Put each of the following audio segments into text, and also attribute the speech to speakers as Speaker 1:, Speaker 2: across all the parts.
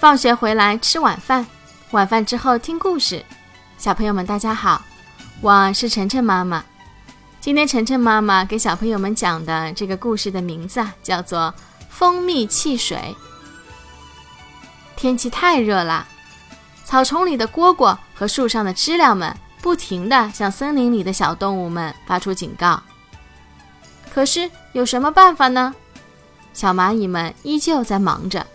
Speaker 1: 放学回来吃晚饭，晚饭之后听故事。小朋友们，大家好，我是晨晨妈妈。今天晨晨妈妈给小朋友们讲的这个故事的名字啊，叫做《蜂蜜汽水》。天气太热了，草丛里的蝈蝈和树上的知了们不停地向森林里的小动物们发出警告。可是有什么办法呢？小蚂蚁们依旧在忙着。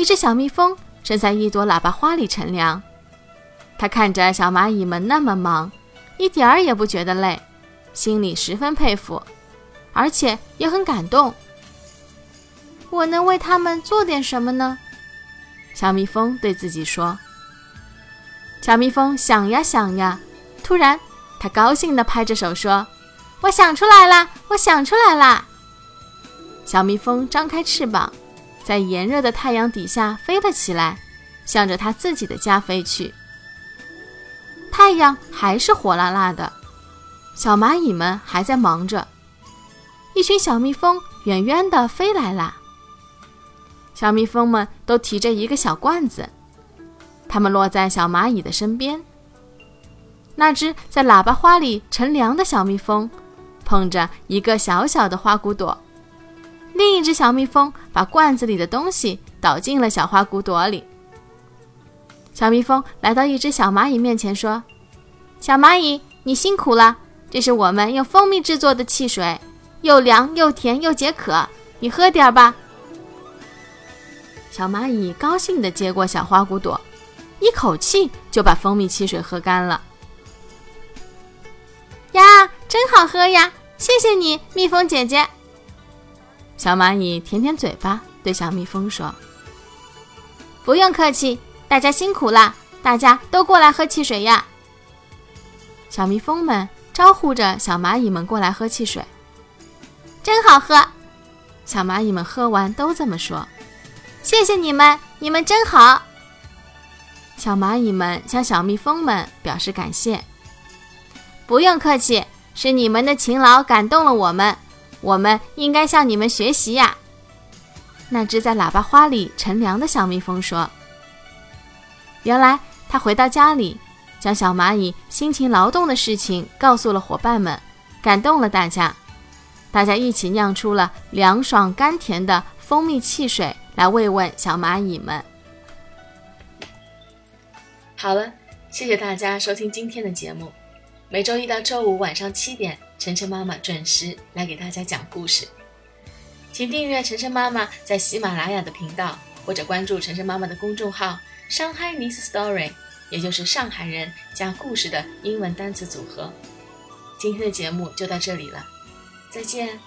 Speaker 1: 一只小蜜蜂正在一朵喇叭花里乘凉，它看着小蚂蚁们那么忙，一点儿也不觉得累，心里十分佩服，而且也很感动。我能为他们做点什么呢？小蜜蜂对自己说。小蜜蜂想呀想呀，突然，它高兴地拍着手说：“我想出来啦！我想出来啦！”小蜜蜂张开翅膀，在炎热的太阳底下飞了起来，向着它自己的家飞去。太阳还是火辣辣的，小蚂蚁们还在忙着。一群小蜜蜂远远地飞来了。小蜜蜂们都提着一个小罐子，它们落在小蚂蚁的身边。那只在喇叭花里乘凉的小蜜蜂，捧着一个小小的花骨朵；另一只小蜜蜂把罐子里的东西倒进了小花骨朵里。小蜜蜂来到一只小蚂蚁面前，说：“小蚂蚁，你辛苦了，这是我们用蜂蜜制作的汽水，又凉又甜又解渴，你喝点吧。”小蚂蚁高兴地接过小花骨朵，一口气就把蜂蜜汽水喝干了。呀，真好喝呀！谢谢你，蜜蜂姐姐。小蚂蚁舔舔嘴巴，对小蜜蜂说：“不用客气，大家辛苦了，大家都过来喝汽水呀。”小蜜蜂们招呼着小蚂蚁们过来喝汽水，真好喝。小蚂蚁们喝完都这么说。谢谢你们，你们真好。小蚂蚁们向小蜜蜂们表示感谢。不用客气，是你们的勤劳感动了我们，我们应该向你们学习呀。那只在喇叭花里乘凉的小蜜蜂说：“原来他回到家里，将小蚂蚁辛勤劳动的事情告诉了伙伴们，感动了大家。大家一起酿出了凉爽甘甜的蜂蜜汽水。”来慰问小蚂蚁们。好了，谢谢大家收听今天的节目。每周一到周五晚上七点，晨晨妈妈准时来给大家讲故事。请订阅晨晨妈妈在喜马拉雅的频道，或者关注晨晨妈妈的公众号“上海 Nice Story”，也就是上海人加故事的英文单词组合。今天的节目就到这里了，再见。